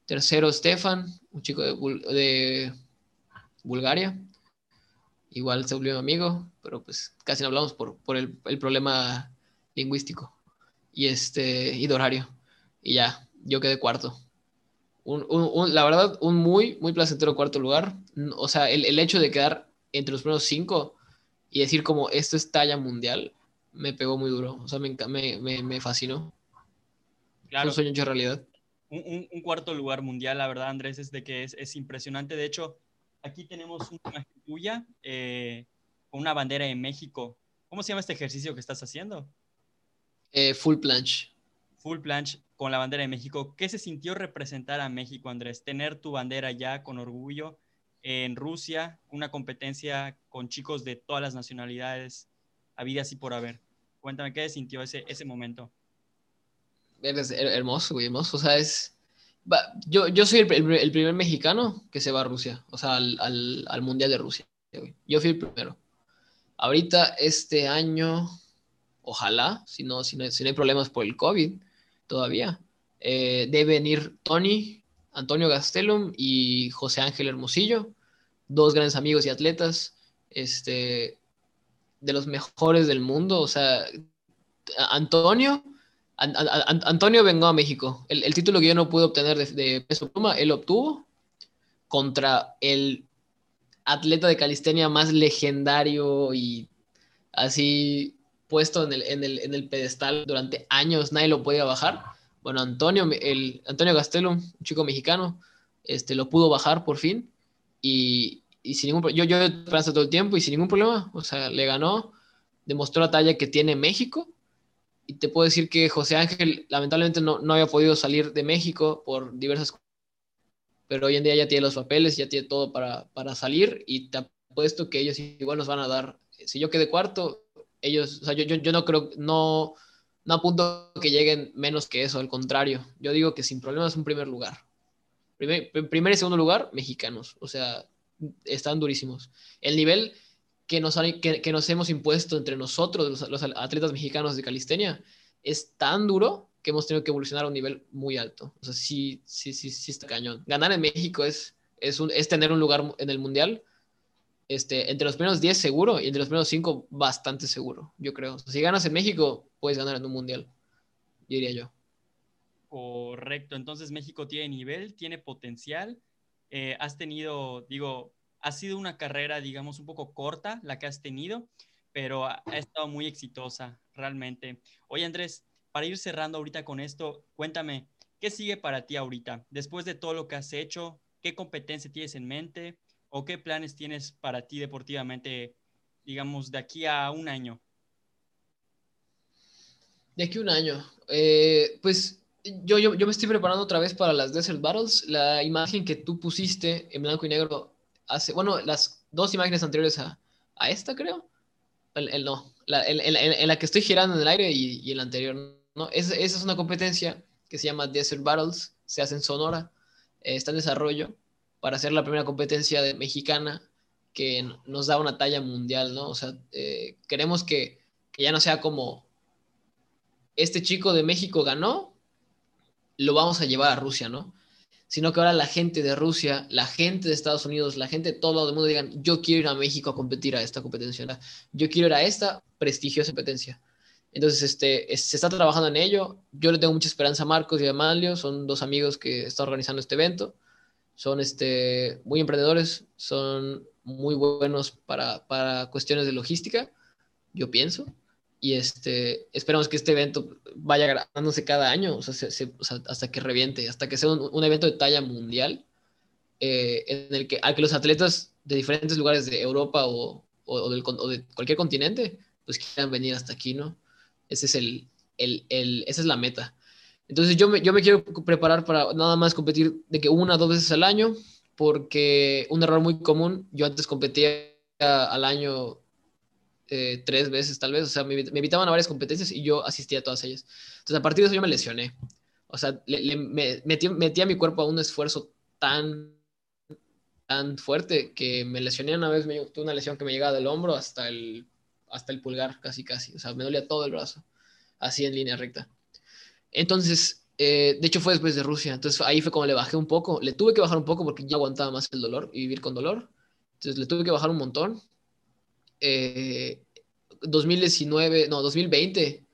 Tercero, Stefan, un chico de, Bulgaria. Igual se volvió mi amigo, pero pues casi no hablamos por, el, el problema lingüístico y, este, y de horario. Y ya, yo quedé cuarto. la verdad, un muy, muy placentero cuarto lugar. O sea, el, hecho de quedar entre los primeros cinco y decir como esto es talla mundial, me pegó muy duro. O sea, me, me, me, fascinó. Claro. un sueño hecho realidad. Un, un, cuarto lugar mundial, la verdad, Andrés, es de que es, es impresionante. De hecho, aquí tenemos una imagen tuya eh, con una bandera de México. ¿Cómo se llama este ejercicio que estás haciendo? Eh, full planche. Full planche con la bandera de México. ¿Qué se sintió representar a México, Andrés? Tener tu bandera ya con orgullo en Rusia, una competencia con chicos de todas las nacionalidades, habidas y por haber. Cuéntame, ¿qué sintió ese, ese momento? Hermoso, güey, hermoso. O sea, es... Yo, yo soy el, primer mexicano que se va a Rusia, o sea, al, al, al Mundial de Rusia. Yo fui el primero. Ahorita, este año, ojalá, si no, si no, hay problemas por el COVID todavía, eh, deben ir Tony, Antonio Gastelum y José Ángel Hermosillo, dos grandes amigos y atletas, este, de los mejores del mundo. O sea, Antonio, Antonio vengó a México. El, título que yo no pude obtener de, de peso pluma, él obtuvo contra el atleta de calistenia más legendario y así puesto en el, en el, en el pedestal durante años, nadie lo podía bajar. Bueno, Antonio, el, Antonio Castelo, un chico mexicano, este, lo pudo bajar por fin y, y sin ningún yo yo esperanza todo el tiempo y sin ningún problema, o sea, le ganó, demostró la talla que tiene México y te puedo decir que José Ángel lamentablemente no, no había podido salir de México por diversas cosas, pero hoy en día ya tiene los papeles, ya tiene todo para, para salir y te apuesto que ellos igual nos van a dar, si yo quedé cuarto, ellos, o sea, yo, yo, yo no creo, no, no apunto que lleguen menos que eso, al contrario, yo digo que sin problemas un primer lugar. Primer, primer y segundo lugar, mexicanos, o sea, están durísimos. El nivel que nos, hemos impuesto entre nosotros, los, atletas mexicanos de calistenia, es tan duro que hemos tenido que evolucionar a un nivel muy alto. O sea, sí, sí, sí, sí está cañón. Ganar en México es, es, es tener un lugar en el mundial. Este, entre los primeros 10 seguro y entre los primeros 5 bastante seguro, yo creo. Si ganas en México, puedes ganar en un mundial, diría yo. Correcto, entonces México tiene nivel, tiene potencial. Eh, has tenido, digo, ha sido una carrera, digamos, un poco corta la que has tenido, pero ha, estado muy exitosa, realmente. Oye, Andrés, para ir cerrando ahorita con esto, cuéntame, ¿qué sigue para ti ahorita? Después de todo lo que has hecho, ¿qué competencia tienes en mente o qué planes tienes para ti deportivamente, digamos, de aquí a un año? De aquí a un año. Eh, pues yo, yo, yo, me estoy preparando otra vez para las Desert Battles. La imagen que tú pusiste en blanco y negro hace, bueno, las dos imágenes anteriores a, a esta, creo. El, el no, la, el, en la que estoy girando en el aire y, y en la anterior, ¿no? Es, esa es una competencia que se llama Desert Battles, se hace en Sonora, eh, está en desarrollo para hacer la primera competencia de, mexicana que nos da una talla mundial, ¿no? O sea, eh, queremos que, ya no sea como este chico de México ganó, lo vamos a llevar a Rusia, ¿no? Sino que ahora la gente de Rusia, la gente de Estados Unidos, la gente de todo el mundo digan, yo quiero ir a México a competir a esta competencia, yo quiero ir a esta prestigiosa competencia. Entonces, este, se está trabajando en ello. Yo le tengo mucha esperanza a Marcos y a Amalio, son dos amigos que están organizando este evento. Son este, muy emprendedores, son muy buenos para, para cuestiones de logística, yo pienso y este, esperamos que este evento vaya ganándose cada año, o sea, hasta que reviente, hasta que sea un, evento de talla mundial, eh, en el que, al que los atletas de diferentes lugares de Europa o, o, del, o, de cualquier continente, pues quieran venir hasta aquí, ¿no? Ese es el, el, el, esa es la meta. Entonces yo me, yo me quiero preparar para nada más competir de que una o dos veces al año, porque un error muy común, yo antes competía al año eh, tres veces tal vez, o sea, me, me, invitaban a varias competencias y yo asistía a todas ellas. Entonces, a partir de eso yo me lesioné. O sea, le, me metí, a mi cuerpo a un esfuerzo tan, tan fuerte que me lesioné una vez, me, tuve una lesión que me llegaba del hombro hasta el, hasta el pulgar, casi, casi. O sea, me dolía todo el brazo, así en línea recta. Entonces, eh, de hecho fue después de Rusia, entonces ahí fue como le bajé un poco, le tuve que bajar un poco porque ya aguantaba más el dolor y vivir con dolor. Entonces le tuve que bajar un montón 2019, eh, no, 2020.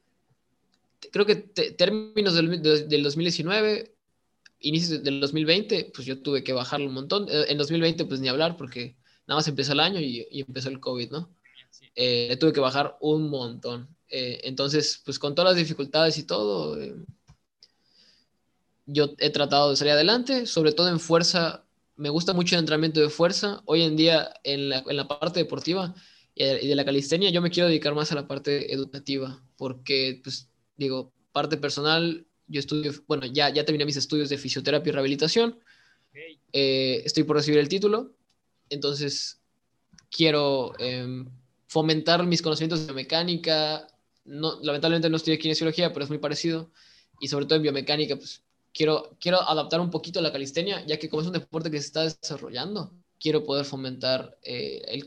Creo que términos del, del, 2019, inicios del 2020, pues yo tuve que bajarlo un montón. Eh, en 2020, pues ni hablar, porque nada más empezó el año y, y empezó el COVID, ¿no? Eh, tuve que bajar un montón. Eh, entonces, pues con todas las dificultades y todo, eh, yo he tratado de salir adelante, sobre todo en fuerza. Me gusta mucho el entrenamiento de fuerza. Hoy en día, en la, en la parte deportiva, y de la calistenia, yo me quiero dedicar más a la parte educativa, porque, pues, digo, parte personal, yo estudio, bueno, ya, ya terminé mis estudios de fisioterapia y rehabilitación, eh, estoy por recibir el título, entonces quiero eh, fomentar mis conocimientos de mecánica, no, lamentablemente no estudié kinesiología, pero es muy parecido, y sobre todo en biomecánica, pues quiero, quiero adaptar un poquito la calistenia, ya que como es un deporte que se está desarrollando, quiero poder fomentar eh, el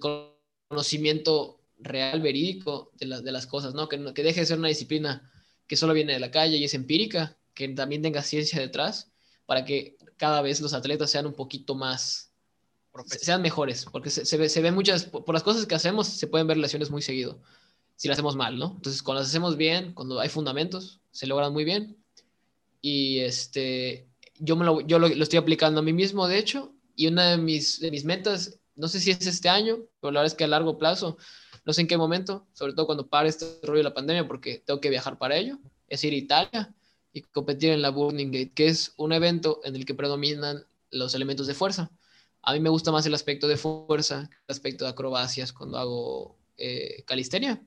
conocimiento real, verídico de, la, de las cosas, ¿no? Que, que deje de ser una disciplina que solo viene de la calle y es empírica, que también tenga ciencia detrás, para que cada vez los atletas sean un poquito más, sean mejores, porque se, se, ve, se ve muchas, por las cosas que hacemos, se pueden ver lesiones muy seguido, si las hacemos mal, ¿no? Entonces, cuando las hacemos bien, cuando hay fundamentos, se logran muy bien. Y este, yo, me lo, yo lo, lo estoy aplicando a mí mismo, de hecho, y una de mis, de mis metas no sé si es este año, pero la verdad es que a largo plazo, no sé en qué momento, sobre todo cuando pare este rollo de la pandemia, porque tengo que viajar para ello, es ir a Italia y competir en la Burning Gate, que es un evento en el que predominan los elementos de fuerza. A mí me gusta más el aspecto de fuerza el aspecto de acrobacias cuando hago eh, calistenia.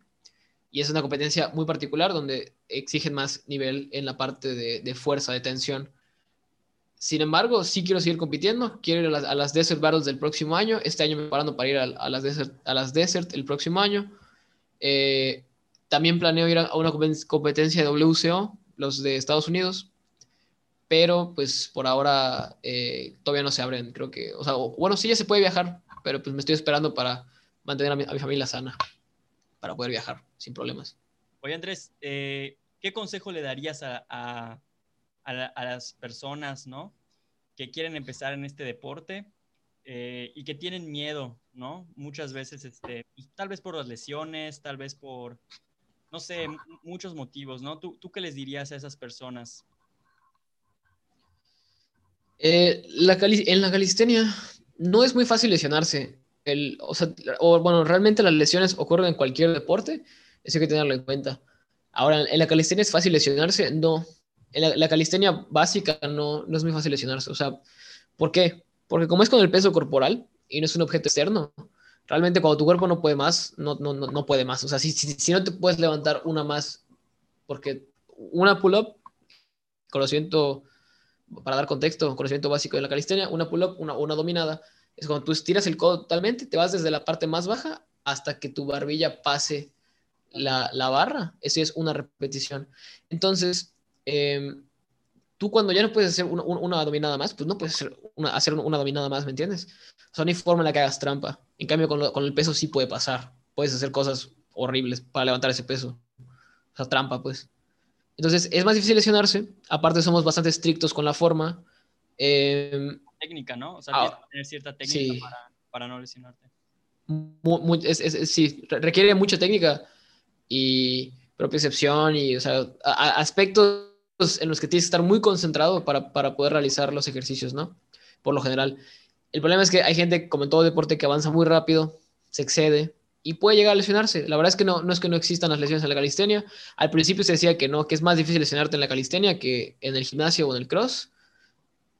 Y es una competencia muy particular donde exigen más nivel en la parte de, fuerza, de tensión. Sin embargo, sí quiero seguir compitiendo. Quiero ir a las, Desert Battles del próximo año. Este año me preparando para ir a, las, Desert, a las Desert el próximo año. Eh, también planeo ir a una competencia de WCO, los de Estados Unidos. Pero pues por ahora eh, todavía no se abren. Creo que, o sea, bueno, sí ya se puede viajar, pero pues me estoy esperando para mantener a mi, familia sana, para poder viajar sin problemas. Oye Andrés, eh, ¿qué consejo le darías a, a, a, las personas, ¿no? Que quieren empezar en este deporte eh, y que tienen miedo, ¿no? Muchas veces, este, tal vez por las lesiones, tal vez por, no sé, muchos motivos, ¿no? ¿Tú, ¿Tú qué les dirías a esas personas? Eh, la en la calistenia no es muy fácil lesionarse. El, o sea, o, bueno, realmente las lesiones ocurren en cualquier deporte, eso hay que tenerlo en cuenta. Ahora, ¿en la calistenia es fácil lesionarse? No. En la, calistenia básica no, no es muy fácil lesionarse. O sea, ¿por qué? Porque como es con el peso corporal y no es un objeto externo, realmente cuando tu cuerpo no puede más, no, no, no, no puede más. O sea, si, si, si no te puedes levantar una más, porque una pull-up, conocimiento para dar contexto, conocimiento básico de la calistenia, una pull-up, una, una dominada, es cuando tú estiras el codo totalmente, te vas desde la parte más baja hasta que tu barbilla pase la, la barra. Eso es una repetición. Entonces, em, tú cuando ya no puedes hacer una, una, dominada más, pues no puedes hacer una, hacer una dominada más, ¿me entiendes? O sea, no hay forma en la que hagas trampa. En cambio, con, con el peso sí puede pasar. Puedes hacer cosas horribles para levantar ese peso. O sea, trampa, pues. Entonces, es más difícil lesionarse. Aparte, somos bastante estrictos con la forma. Em, técnica, ¿no? O sea, ah, tienes que tener cierta técnica para, para, no lesionarte. sí, requiere mucha técnica y propiocepción y, o sea, aspectos en los que tienes que estar muy concentrado para, para poder realizar los ejercicios, ¿no? Por lo general. El problema es que hay gente, como en todo deporte, que avanza muy rápido, se excede, y puede llegar a lesionarse. La verdad es que no, no es que no existan las lesiones en la calistenia. Al principio se decía que no, que es más difícil lesionarte en la calistenia que en el gimnasio o en el cross.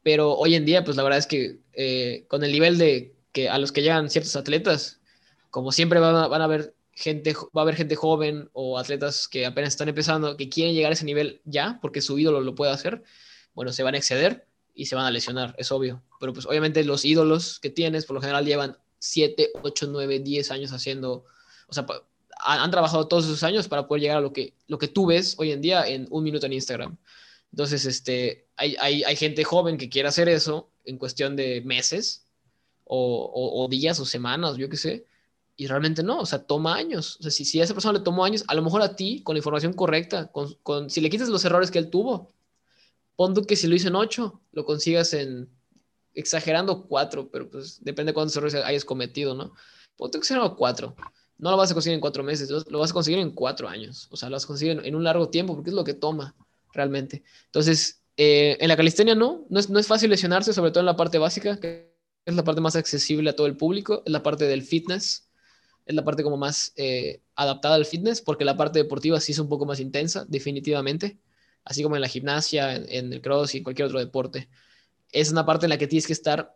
Pero hoy en día, pues la verdad es que eh, con el nivel de que a los que llegan ciertos atletas, como siempre van a, van a haber gente, va a haber gente joven o atletas que apenas están empezando, que quieren llegar a ese nivel ya, porque su ídolo lo puede hacer, bueno, se van a exceder y se van a lesionar, es obvio. Pero pues obviamente los ídolos que tienes por lo general llevan 7, 8, 9, 10 años haciendo, o sea, han, trabajado todos esos años para poder llegar a lo que, lo que tú ves hoy en día en un minuto en Instagram. Entonces, este, hay, hay, hay gente joven que quiere hacer eso en cuestión de meses o, o, días o semanas, yo qué sé, y realmente no, o sea, toma años. O sea, si, si a esa persona le tomó años, a lo mejor a ti, con la información correcta, con, con, si le quitas los errores que él tuvo, pon que si lo hizo en 8, lo consigas en exagerando cuatro, pero pues depende de cuántos errores hayas cometido, ¿no? Ponte que sea cuatro. No lo vas a conseguir en cuatro meses, lo vas a conseguir en cuatro años. O sea, lo vas a conseguir en, un largo tiempo, porque es lo que toma realmente. Entonces, eh, en la calistenia no, no es, no es fácil lesionarse, sobre todo en la parte básica, que es la parte más accesible a todo el público, es la parte del fitness, es la parte como más eh, adaptada al fitness, porque la parte deportiva sí es un poco más intensa, definitivamente, así como en la gimnasia, en el cross y en cualquier otro deporte es una parte en la que tienes que estar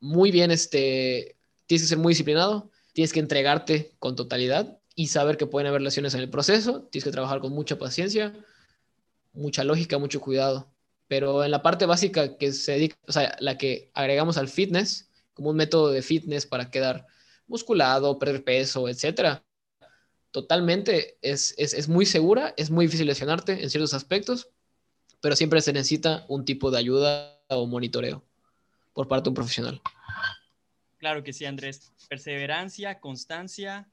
muy bien, este, tienes que ser muy disciplinado, tienes que entregarte con totalidad y saber que pueden haber lesiones en el proceso, tienes que trabajar con mucha paciencia, mucha lógica, mucho cuidado. Pero en la parte básica que se dedica, o sea, la que agregamos al fitness, como un método de fitness para quedar musculado, perder peso, etcétera, totalmente es, es, es muy segura, es muy difícil lesionarte en ciertos aspectos, pero siempre se necesita un tipo de ayuda o monitoreo por parte de un profesional. Claro que sí, Andrés. Perseverancia, constancia,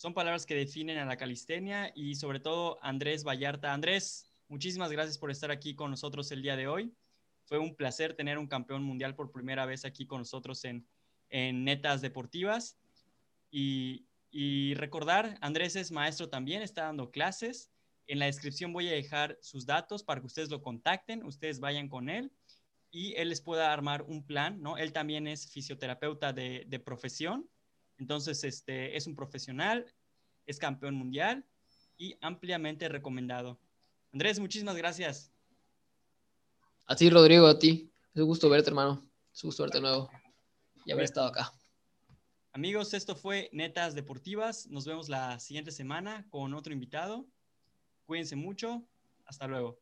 son palabras que definen a la calistenia y sobre todo Andrés Vallarta. Andrés, muchísimas gracias por estar aquí con nosotros el día de hoy. Fue un placer tener un campeón mundial por primera vez aquí con nosotros en, en Netas Deportivas. Y, recordar, Andrés es maestro también, está dando clases. En la descripción voy a dejar sus datos para que ustedes lo contacten, ustedes vayan con él y él les pueda armar un plan, ¿no? Él también es fisioterapeuta de, profesión, entonces este, es un profesional, es campeón mundial y ampliamente recomendado. Andrés, muchísimas gracias. A ti, Rodrigo, a ti. Es un gusto verte, hermano. Es un gusto verte nuevo y haber estado acá. Amigos, esto fue Netas Deportivas. Nos vemos la siguiente semana con otro invitado. Cuídense mucho. Hasta luego.